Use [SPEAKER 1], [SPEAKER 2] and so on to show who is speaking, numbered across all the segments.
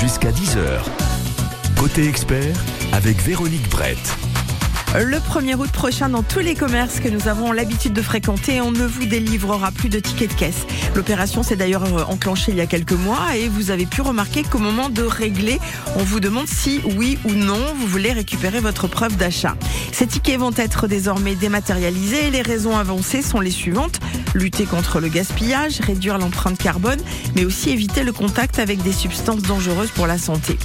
[SPEAKER 1] jusqu'à 10h. Côté expert avec Véronique Brett.
[SPEAKER 2] Le 1er août prochain, dans tous les commerces que nous avons l'habitude de fréquenter, on ne vous délivrera plus de tickets de caisse. L'opération s'est d'ailleurs euh, enclenchée il y a quelques mois et vous avez pu remarquer qu'au moment de régler, on vous demande si oui ou non vous voulez récupérer votre preuve d'achat. Ces tickets vont être désormais dématérialisés et les raisons avancées sont les suivantes. Lutter contre le gaspillage, réduire l'empreinte carbone, mais aussi éviter le contact avec des substances dangereuses pour la santé.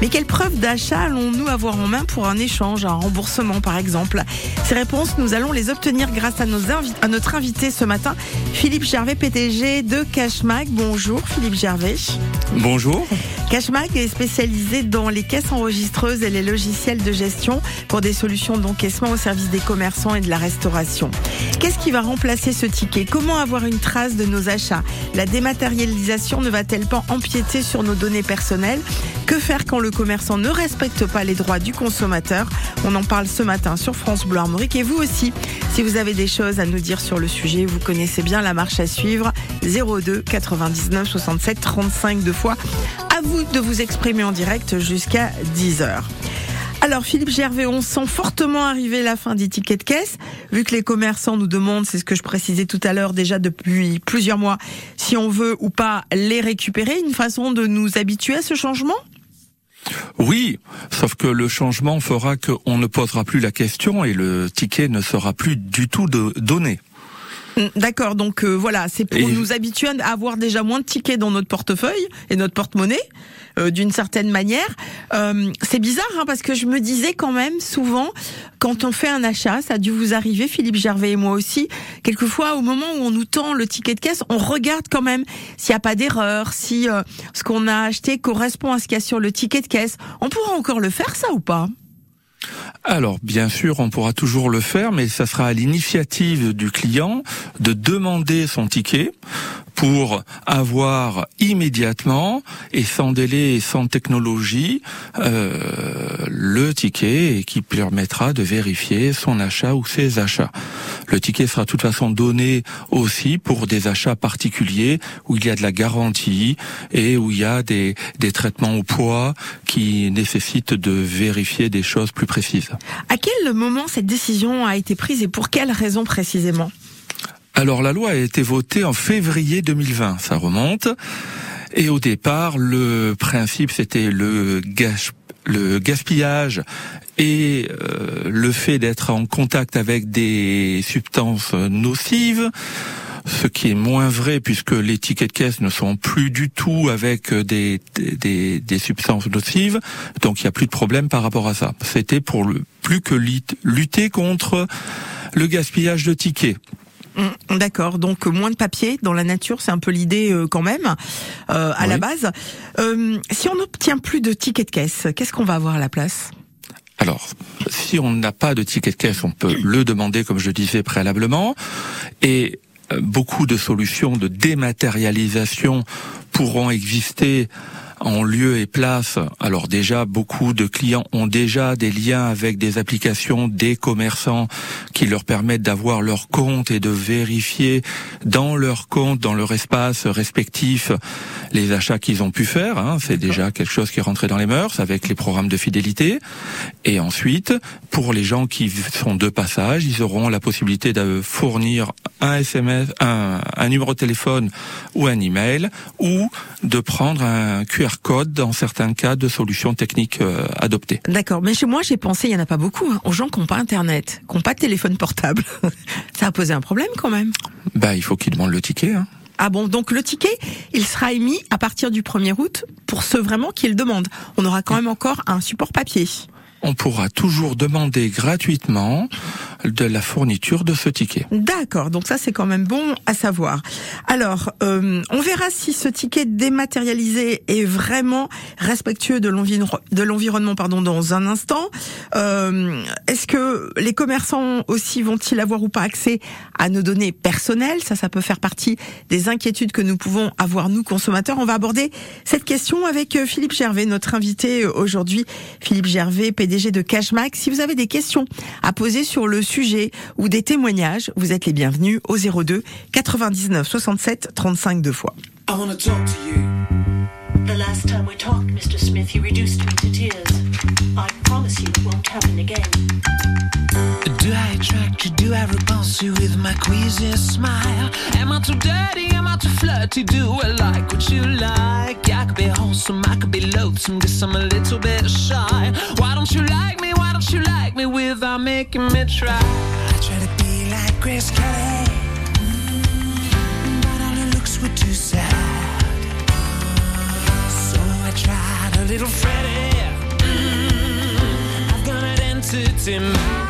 [SPEAKER 2] Mais quelle preuve d'achat allons-nous avoir en main pour un échange, un remboursement par exemple? Ces réponses, nous allons les obtenir grâce à, notre invité ce matin, Philippe Gervais, PTG de Cashmag. Bonjour Philippe Gervais.
[SPEAKER 3] Bonjour.
[SPEAKER 2] Cashmag est spécialisé dans les caisses enregistreuses et les logiciels de gestion pour des solutions d'encaissement au service des commerçants et de la restauration. Qu'est-ce qui va remplacer ce ticket? Comment avoir une trace de nos achats? La dématérialisation ne va-t-elle pas empiéter sur nos données personnelles? Que faire quand le commerçant ne respecte pas les droits du consommateur? On en parle ce matin sur France Bleu Armorique et vous aussi. Si vous avez des choses à nous dire sur le sujet, vous connaissez bien la marche à suivre 02 99 67 35 deux fois. À vous de vous exprimer en direct jusqu'à 10 heures. Alors Philippe Gervais, on sent fortement arriver la fin des tickets de caisse, vu que les commerçants nous demandent, c'est ce que je précisais tout à l'heure déjà depuis plusieurs mois, si on veut ou pas les récupérer, une façon de nous habituer à ce changement?
[SPEAKER 3] Oui, sauf que le changement fera qu'on ne posera plus la question et le ticket ne sera plus du tout donné.
[SPEAKER 2] D'accord, donc euh, voilà, c'est pour nous habituer à avoir déjà moins de tickets dans notre portefeuille et notre porte-monnaie, euh, d'une certaine manière. Euh, c'est bizarre, hein, parce que je me disais quand même souvent, quand on fait un achat, ça a dû vous arriver, Philippe Gervais et moi aussi, quelquefois au moment où on nous tend le ticket de caisse, on regarde quand même s'il n'y a pas d'erreur, si ce qu'on a acheté correspond à ce qu'il y a sur le ticket de caisse. On pourra encore le faire, ça ou pas?
[SPEAKER 3] Alors, bien sûr, on pourra toujours le faire, mais ça sera à l'initiative du client de demander son ticket pour avoir immédiatement et sans délai et sans technologie euh, le ticket et qui permettra de vérifier son achat ou ses achats. Le ticket sera de toute façon donné aussi pour des achats particuliers où il y a de la garantie et où il y a des, des traitements au poids qui nécessitent de vérifier des choses plus précises.
[SPEAKER 2] À quel moment cette décision a été prise et pour quelles raisons précisément?
[SPEAKER 3] Alors la loi a été votée en février 2020, ça remonte. Et au départ, le principe c'était le, gaspillage et euh, le fait d'être en contact avec des substances nocives ce qui est moins vrai puisque les tickets de caisse ne sont plus du tout avec des, substances nocives, donc il n'y a plus de problème par rapport à ça. C'était pour plus que lutter contre le gaspillage de tickets.
[SPEAKER 2] Mm, d'accord, donc moins de papier dans la nature, c'est un peu l'idée euh, quand même euh, à la base. Euh, si on n'obtient plus de tickets de caisse, qu'est-ce qu'on va avoir à la place?
[SPEAKER 3] Alors, si on n'a pas de ticket de caisse, on peut le demander, comme je disais préalablement, et beaucoup de solutions de dématérialisation pourront exister en lieu et place. Alors déjà, beaucoup de clients ont déjà des liens avec des applications des commerçants qui leur permettent d'avoir leur compte et de vérifier dans leur compte, dans leur espace respectif, les achats qu'ils ont pu faire. Hein. C'est déjà quelque chose qui est rentré dans les mœurs avec les programmes de fidélité. Et ensuite, pour les gens qui sont de passage, ils auront la possibilité de fournir un SMS, un, un numéro de téléphone ou un email, ou de prendre un QR code dans certains cas de solutions techniques euh, adoptées.
[SPEAKER 2] D'accord, mais chez moi j'ai pensé, il y en a pas beaucoup, hein, aux gens qui n'ont pas Internet, qui n'ont pas de téléphone portable. Ça a posé un problème quand même.
[SPEAKER 3] Bah il faut qu'ils demandent le ticket. Hein.
[SPEAKER 2] Ah bon, donc le ticket, il sera émis à partir du 1er août pour ceux vraiment qui le demandent. On aura quand même encore un support papier
[SPEAKER 3] on pourra toujours demander gratuitement de la fourniture de ce ticket.
[SPEAKER 2] D'accord, donc ça c'est quand même bon à savoir. Alors, euh, on verra si ce ticket dématérialisé est vraiment respectueux de l'environnement pardon, dans un instant. Euh, Est-ce que les commerçants aussi vont-ils avoir ou pas accès à nos données personnelles? Ça, ça peut faire partie des inquiétudes que nous pouvons avoir, nous, consommateurs. On va aborder cette question avec euh, Philippe Gervais, notre invité aujourd'hui. Philippe Gervais, PDG de Cashmax. Si vous avez des questions à poser sur le sujet ou des témoignages, vous êtes les bienvenus au 02 99 67 35 deux fois. I talk to you.
[SPEAKER 4] The last time we talked, Mr. Smith, you reduced me to tears. I promise you it won't happen again.
[SPEAKER 5] Do I attract you? Do I repulse you with my queasy smile? Am I too dirty? Am I too flirty? Do I like what you like? I could be wholesome, I could be loathsome, guess I'm a little bit shy. Why don't you like me? Don't you like me without making me try? I try to be like Grace Kelly, mm, but all her looks were too sad. So I tried a little Freddie. Mm, I've got an entity.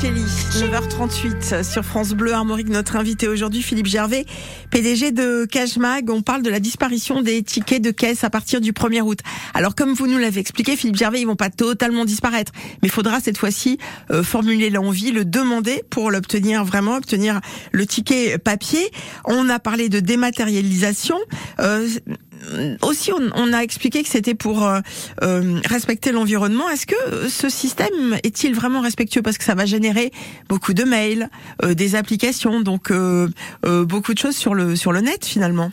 [SPEAKER 5] Kelly,
[SPEAKER 2] 9h38 sur France Bleu Armorique. Notre invité aujourd'hui, Philippe Gervais, PDG de Cashmag. On parle de la disparition des tickets de caisse à partir du 1er août. Alors, comme vous nous l'avez expliqué, Philippe Gervais, ils vont pas totalement disparaître. Mais il faudra cette fois-ci euh, formuler l'envie, le demander pour l'obtenir vraiment, obtenir le ticket papier. On a parlé de dématérialisation. Euh, aussi, on, on a expliqué que c'était pour euh, euh, respecter l'environnement. Est-ce que ce système est-il vraiment respectueux? Parce que ça va générer beaucoup de mails, euh, des applications, donc euh, euh, beaucoup de choses sur le sur le net finalement.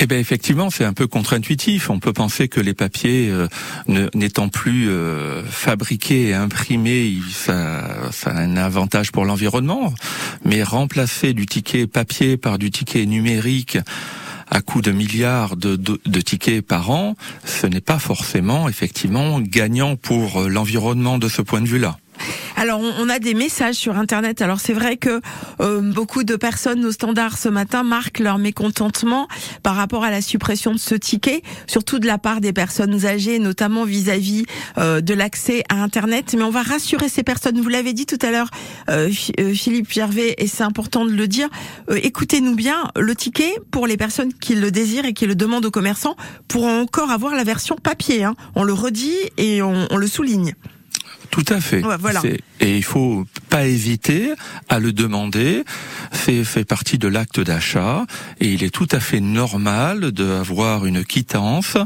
[SPEAKER 3] Eh bien, effectivement, c'est un peu contre-intuitif. On peut penser que les papiers, euh, n'étant plus euh, fabriqués et imprimés, ça, ça a un avantage pour l'environnement. Mais remplacer du ticket papier par du ticket numérique à coût de milliards de, de- tickets par an, ce n'est pas forcément, effectivement, gagnant pour euh, l'environnement de ce point de vue-là.
[SPEAKER 2] Alors, on a des messages sur Internet. Alors, c'est vrai que euh, beaucoup de personnes au standard ce matin marquent leur mécontentement par rapport à la suppression de ce ticket, surtout de la part des personnes âgées, notamment vis-à-vis euh, de l'accès à Internet. Mais on va rassurer ces personnes. Vous l'avez dit tout à l'heure, euh, euh, Philippe Gervais, et c'est important de le dire. Euh, Écoutez-nous bien, le ticket, pour les personnes qui le désirent et qui le demandent aux commerçants, pourront encore avoir la version papier. hein. On le redit et on- on le souligne.
[SPEAKER 3] Tout à fait.
[SPEAKER 2] Ouais, voilà.
[SPEAKER 3] C'est- Et il faut pas hésiter à le demander. C'est fait partie de l'acte d'achat et il est tout à fait normal d'avoir une quittance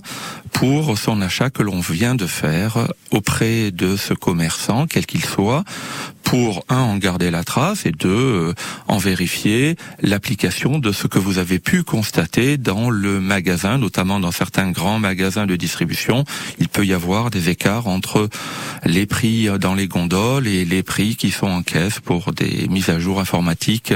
[SPEAKER 3] pour son achat que l'on vient de faire auprès de ce commerçant, quel qu'il soit, pour un en garder la trace et deux euh, en vérifier l'application de ce que vous avez pu constater dans le magasin, notamment dans certains grands magasins de distribution. Il peut y avoir des écarts entre les prix dans les gondoles et les prix qui sont en caisse pour des mises à jour informatiques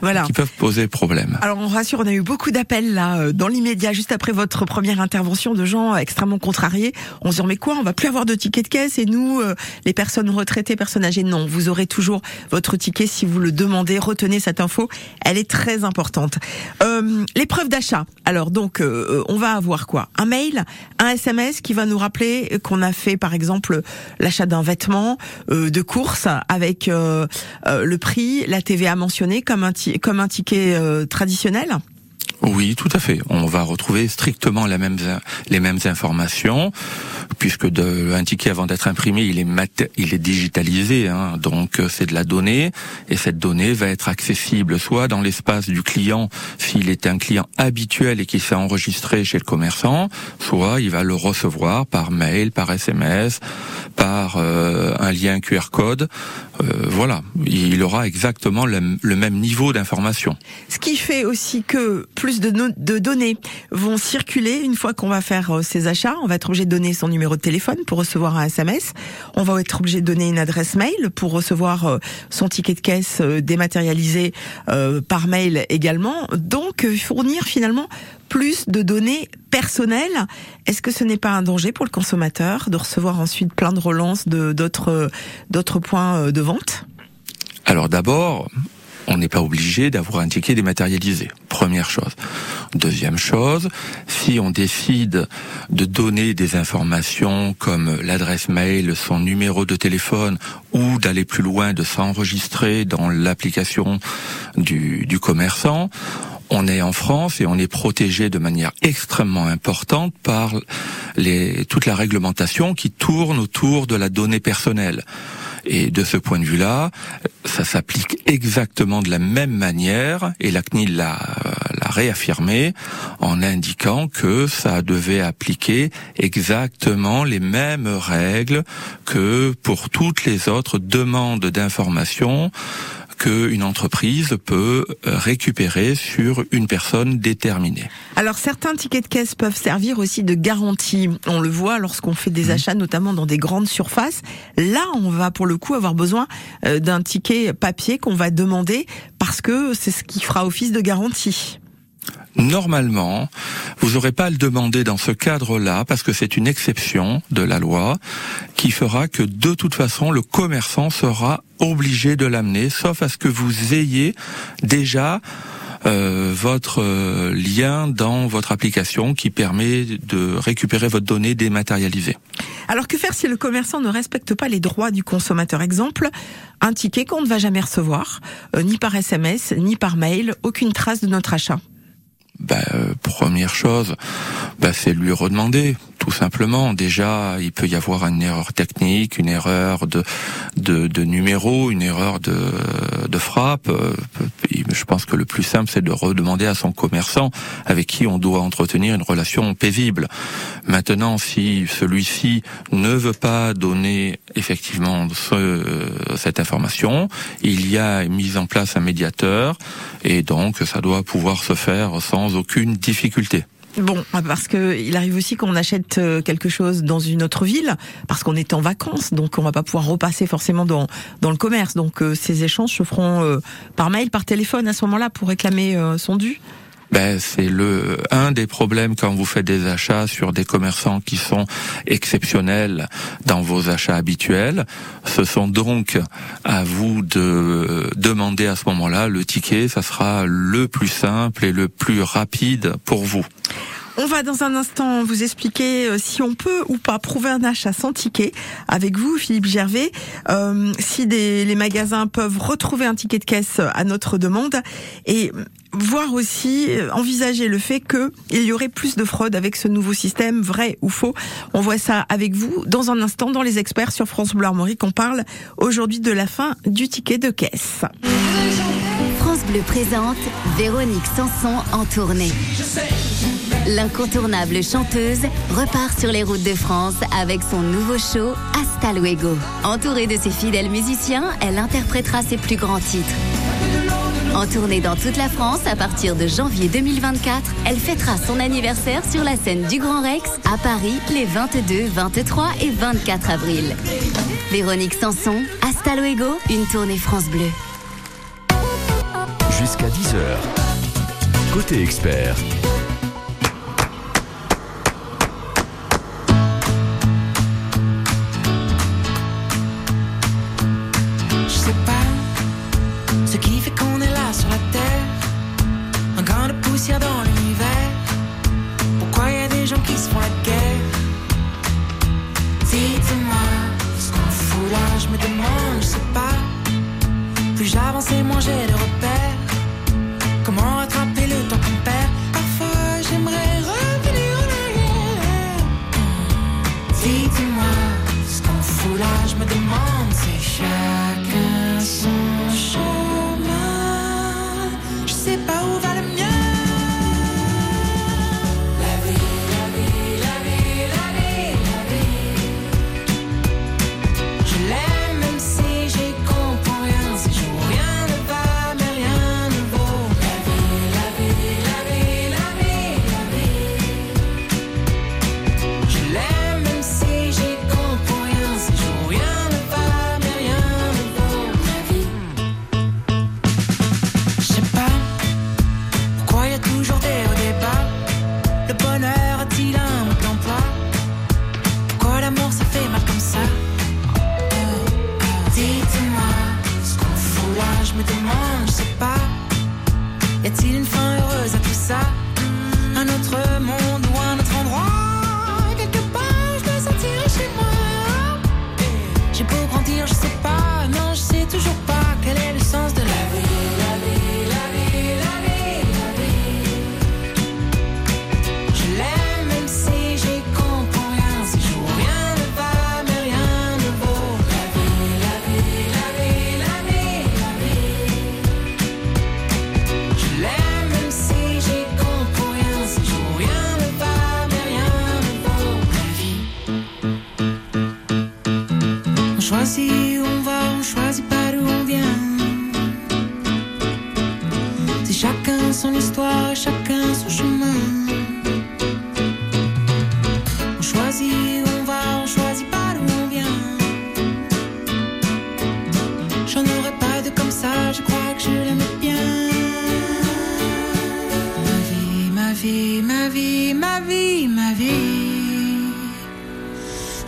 [SPEAKER 2] Voilà.
[SPEAKER 3] qui peuvent poser problème.
[SPEAKER 2] Alors on rassure, on a eu beaucoup d'appels là euh, dans l'immédiat, juste après votre première intervention de Extrêmement contrariés. On se dit mais quoi, on va plus avoir de ticket de caisse et nous, euh, les personnes retraitées, personnes âgées, non, vous aurez toujours votre ticket si vous le demandez. Retenez cette info, elle est très importante. Euh, d'achat. Alors donc, euh, on va avoir quoi? Un mail, un SMS qui va nous rappeler qu'on a fait par exemple l'achat d'un vêtement euh, de course avec le prix, la TVA mentionnée comme un, comme un ticket traditionnel.
[SPEAKER 3] Oui, tout à fait. On va retrouver strictement les mêmes informations, puisque de, un ticket avant d'être imprimé, il est, mat- il est digitalisé, hein, donc euh, c'est de la donnée, et cette donnée va être accessible soit dans l'espace du client, s'il est un client habituel et qui s'est enregistré chez le commerçant, soit il va le recevoir par mail, par SMS, par euh, un lien QR code. Euh, voilà, il aura exactement le- le même niveau d'information.
[SPEAKER 2] Ce qui fait aussi que plus de, données vont circuler une fois qu'on va faire euh, ses achats. On va être obligé de donner son numéro de téléphone pour recevoir un SMS. On va être obligé de donner une adresse mail pour recevoir euh, son ticket de caisse euh, dématérialisé par mail également. Donc fournir finalement plus de données personnelles. Est-ce que ce n'est pas un danger pour le consommateur de recevoir ensuite plein de relances de d'autres points de vente?
[SPEAKER 3] Alors d'abord, on n'est pas obligé d'avoir un ticket dématérialisé. Première chose. Deuxième chose, si on décide de donner des informations comme l'adresse mail, son numéro de téléphone ou d'aller plus loin, de s'enregistrer dans l'application du, commerçant, on est en France et on est protégé de manière extrêmement importante par les, toute la réglementation qui tourne autour de la donnée personnelle. Et de ce point de vue-là, ça s'applique exactement de la même manière, et la CNIL l'a l'a réaffirmé en indiquant que ça devait appliquer exactement les mêmes règles que pour toutes les autres demandes d'information qu'une entreprise peut récupérer sur une personne déterminée.
[SPEAKER 2] Alors certains tickets de caisse peuvent servir aussi de garantie. On le voit lorsqu'on fait des achats, notamment dans des grandes surfaces. Là, on va pour le coup avoir besoin euh, d'un ticket papier qu'on va demander parce que c'est ce qui fera office de garantie.
[SPEAKER 3] Normalement, vous n'aurez pas à le demander dans ce cadre-là parce que c'est une exception de la loi qui fera que de toute façon le commerçant sera obligé de l'amener, sauf à ce que vous ayez déjà euh, votre euh, lien dans votre application qui permet de récupérer votre donnée dématérialisée.
[SPEAKER 2] Alors que faire si le commerçant ne respecte pas les droits du consommateur? Exemple, un ticket qu'on ne va jamais recevoir, euh, ni par SMS, ni par mail, aucune trace de notre achat.
[SPEAKER 3] Bah, euh, première chose, bah, c'est lui redemander, tout simplement. Déjà, il peut y avoir une erreur technique, une erreur de de, de numéro, une erreur de, de frappe. Euh, Je pense que le plus simple, c'est de redemander à son commerçant avec qui on doit entretenir une relation paisible. Maintenant, si celui-ci ne veut pas donner effectivement ce- cette information, il y a mis en place un médiateur et donc ça doit pouvoir se faire sans aucune difficulté.
[SPEAKER 2] Bon, parce que il arrive aussi qu'on achète euh, quelque chose dans une autre ville, parce qu'on est en vacances, donc on va pas pouvoir repasser forcément dans dans le commerce. Donc euh, ces échanges se feront euh, par mail, par téléphone à ce moment-là pour réclamer euh, son dû.
[SPEAKER 3] Ben, c'est le un des problèmes quand vous faites des achats sur des commerçants qui sont exceptionnels dans vos achats habituels. Ce sont donc à vous de demander à ce moment-là le ticket. Ça sera le plus simple et le plus rapide pour vous.
[SPEAKER 2] On va dans un instant vous expliquer euh, si on peut ou pas prouver un achat sans ticket avec vous, Philippe Gervais. Euh, si des, les magasins peuvent retrouver un ticket de caisse à notre demande et voir aussi euh, envisager le fait que il y aurait plus de fraude avec ce nouveau système, vrai ou faux. On voit ça avec vous dans un instant dans les experts sur France Bleu Armorique. On parle aujourd'hui de la fin du ticket de caisse.
[SPEAKER 6] France Bleu présente Véronique Sanson en tournée. L'incontournable chanteuse repart sur les routes de France avec son nouveau show Hasta Luego. Entourée de ses fidèles musiciens, elle interprétera ses plus grands titres. En tournée dans toute la France à partir de janvier 2024, elle fêtera son anniversaire sur la scène du Grand Rex à Paris les 22, 23 et 24 avril. Véronique Sanson, Hasta Luego, une tournée France Bleu.
[SPEAKER 1] Jusqu'à 10h. Côté expert,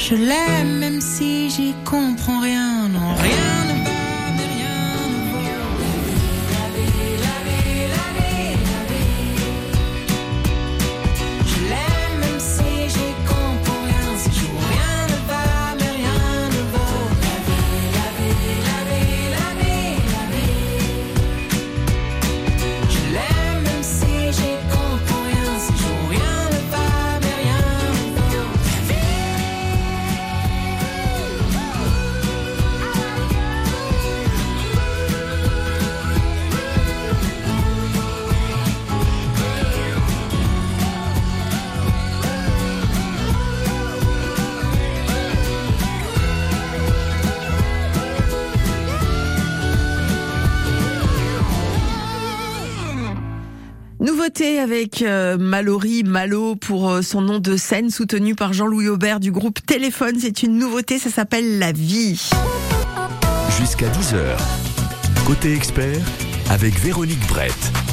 [SPEAKER 7] Je l'aime même si j'y comprends rien,
[SPEAKER 2] avec euh, Mallory, Malo pour euh, son nom de scène, soutenu par Jean-Louis Aubert du groupe Téléphone. C'est une nouveauté, ça s'appelle La Vie.
[SPEAKER 1] Jusqu'à 10h. Côté expert avec Véronique Brett.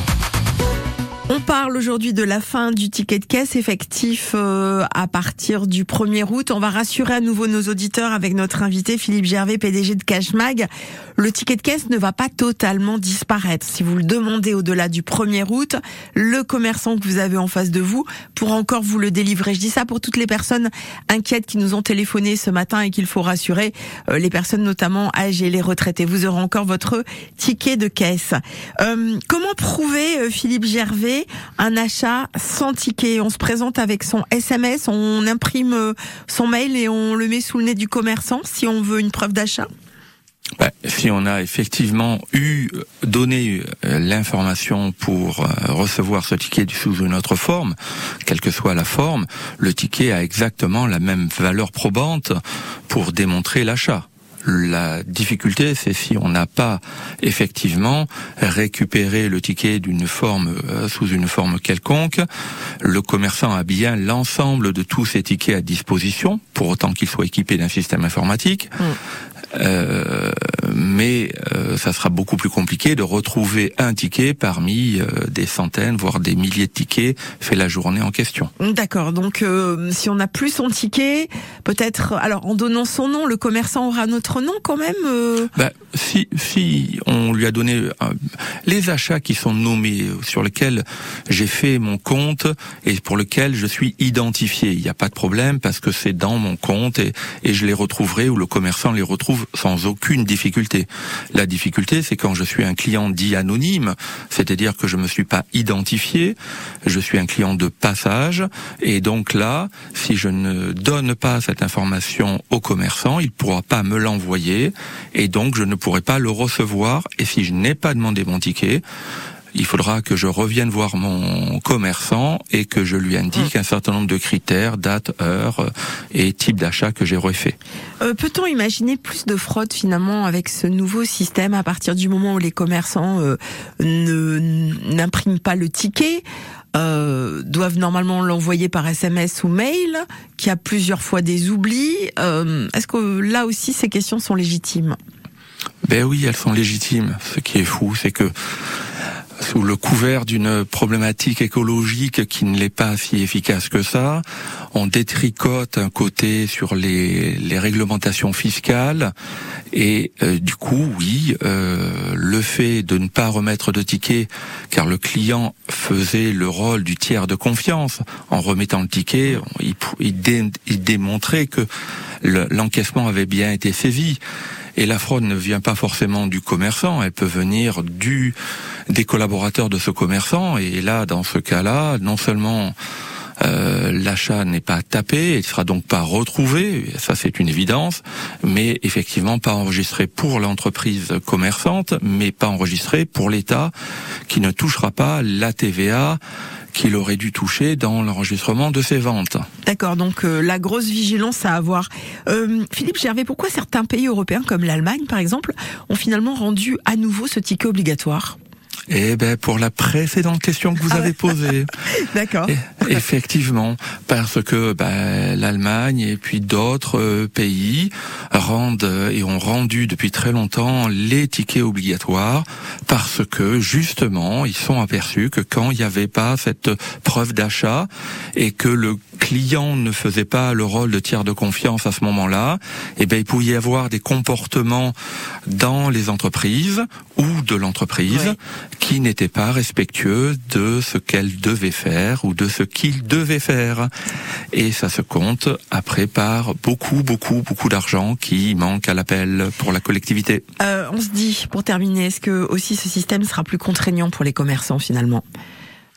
[SPEAKER 2] Parle aujourd'hui de la fin du ticket de caisse effectif euh, à partir du 1er août. On va rassurer à nouveau nos auditeurs avec notre invité Philippe Gervais, PDG de Cashmag. Le ticket de caisse ne va pas totalement disparaître. Si vous le demandez au-delà du 1er août, le commerçant que vous avez en face de vous pourra encore vous le délivrer. Je dis ça pour toutes les personnes inquiètes qui nous ont téléphoné ce matin et qu'il faut rassurer, euh, les personnes notamment âgées, les retraités. Vous aurez encore votre ticket de caisse. Euh, comment prouver, euh, Philippe Gervais, un achat sans ticket. On se présente avec son SMS, on imprime euh, son mail et on le met sous le nez du commerçant si on veut une preuve d'achat.
[SPEAKER 3] Bah, si on a effectivement eu donné euh, l'information pour euh, recevoir ce ticket sous une autre forme, quelle que soit la forme, le ticket a exactement la même valeur probante pour démontrer l'achat. La difficulté, c'est si on n'a pas effectivement récupéré le ticket euh, sous une forme quelconque. Le commerçant a bien l'ensemble de tous ces tickets à disposition, pour autant qu'il soit équipé d'un système informatique. Euh, mais euh, ça sera beaucoup plus compliqué de retrouver un ticket parmi euh, des centaines, voire des milliers de tickets fait la journée en question.
[SPEAKER 2] D'accord. Donc, euh, si on n'a plus son ticket, peut-être, alors en donnant son nom, le commerçant aura notre nom quand même. euh,
[SPEAKER 3] Bah, si, si on lui a donné euh, les achats qui sont nommés, sur lesquels j'ai fait mon compte et pour lesquels je suis identifié, il n'y a pas de problème parce que c'est dans mon compte et, et je les retrouverai ou le commerçant les retrouve sans aucune difficulté. La difficulté, c'est quand je suis un client dit anonyme, c'est-à-dire que je me suis pas identifié, je suis un client de passage, et donc là, si je ne donne pas cette information au commerçant, il pourra pas me l'envoyer, et donc je ne pourrai pas le recevoir, et si je n'ai pas demandé mon ticket, il faudra que je revienne voir mon commerçant et que je lui indique un certain nombre de critères, date, heure euh, et type d'achat que j'ai refait.
[SPEAKER 2] Euh, Peut-on imaginer plus de fraude finalement avec ce nouveau système à partir du moment où les commerçants euh, ne n'impriment pas le ticket euh, doivent normalement l'envoyer par SMS ou mail, qu'il y a plusieurs fois des oublis. Est-ce que là aussi ces questions sont légitimes?
[SPEAKER 3] Ben oui, elles sont légitimes. Ce qui est fou, c'est que sous le couvert d'une problématique écologique qui ne l'est pas si efficace que ça, on détricote un côté sur les, réglementations fiscales et euh, du coup, oui, euh, le fait de ne pas remettre de ticket, car le client faisait le rôle du tiers de confiance en remettant le ticket, il, il dé- il démontrait que le- l'encaissement avait bien été saisi. Et la fraude ne vient pas forcément du commerçant, elle peut venir du des collaborateurs de ce commerçant. Et là, dans ce cas-là, non seulement euh, l'achat n'est pas tapé, il sera donc pas retrouvé, ça c'est une évidence, mais effectivement pas enregistré pour l'entreprise commerçante, mais pas enregistré pour l'État qui ne touchera pas la TVA qu'il aurait dû toucher dans l'enregistrement de ses ventes.
[SPEAKER 2] D'accord, donc euh, la grosse vigilance à avoir. Euh, Philippe Gervais, pourquoi certains pays européens comme l'Allemagne par exemple ont finalement rendu à nouveau ce ticket obligatoire?
[SPEAKER 3] Eh ben pour la précédente question que vous
[SPEAKER 2] Ah
[SPEAKER 3] avez posée.
[SPEAKER 2] D'accord.
[SPEAKER 3] Effectivement, parce que ben, l'Allemagne et puis d'autres euh, pays rendent euh, et ont rendu depuis très longtemps les tickets obligatoires parce que justement ils sont aperçus que quand il n'y avait pas cette preuve d'achat et que le client ne faisait pas le rôle de tiers de confiance à ce moment-là, eh ben il pouvait y avoir des comportements dans les entreprises ou de l'entreprise. Qui n'étaient pas respectueux de ce qu'elle devait faire ou de ce qu'il devait faire. Et ça se compte après par beaucoup, beaucoup, beaucoup d'argent qui manque à l'appel pour la collectivité.
[SPEAKER 2] Euh, on se dit, pour terminer, est-ce que aussi ce système sera plus contraignant pour les commerçants finalement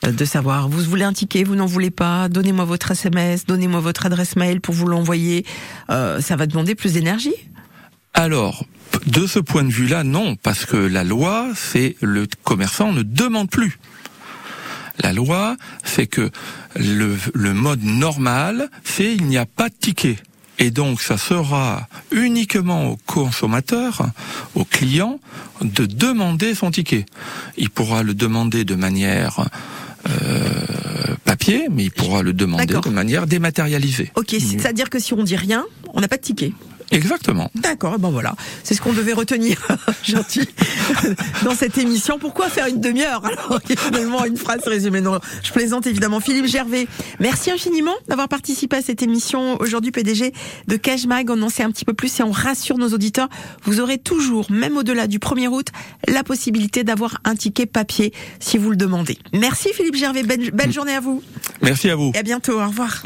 [SPEAKER 2] Euh, de savoir, vous voulez un ticket, vous n'en voulez pas, donnez-moi votre SMS, donnez-moi votre adresse mail pour vous l'envoyer. Euh, ça va demander plus d'énergie
[SPEAKER 3] Alors, de ce point de vue-là, non, parce que la loi, c'est le commerçant ne demande plus. La loi, c'est que le, le mode normal, c'est il n'y a pas de ticket. Et donc, ça sera uniquement au consommateur, au client, de demander son ticket. Il pourra le demander de manière euh, papier, mais il pourra le demander de manière dématérialisée.
[SPEAKER 2] Ok, c'est-à-dire que si on dit rien, on n'a pas de ticket.
[SPEAKER 3] Exactement.
[SPEAKER 2] D'accord, ben voilà, c'est ce qu'on devait retenir, gentil, dans cette émission. Pourquoi faire une demi-heure alors qu'il y a finalement une phrase résumée? Non, je plaisante évidemment. Philippe Gervais, merci infiniment d'avoir participé à cette émission aujourd'hui, PDG de Cashmag. On en sait un petit peu plus et on rassure nos auditeurs. Vous aurez toujours, même au-delà du 1er août, la possibilité d'avoir un ticket papier si vous le demandez. Merci Philippe Gervais, belle, belle journée à vous
[SPEAKER 3] Merci à vous.
[SPEAKER 2] et à bientôt. Au revoir.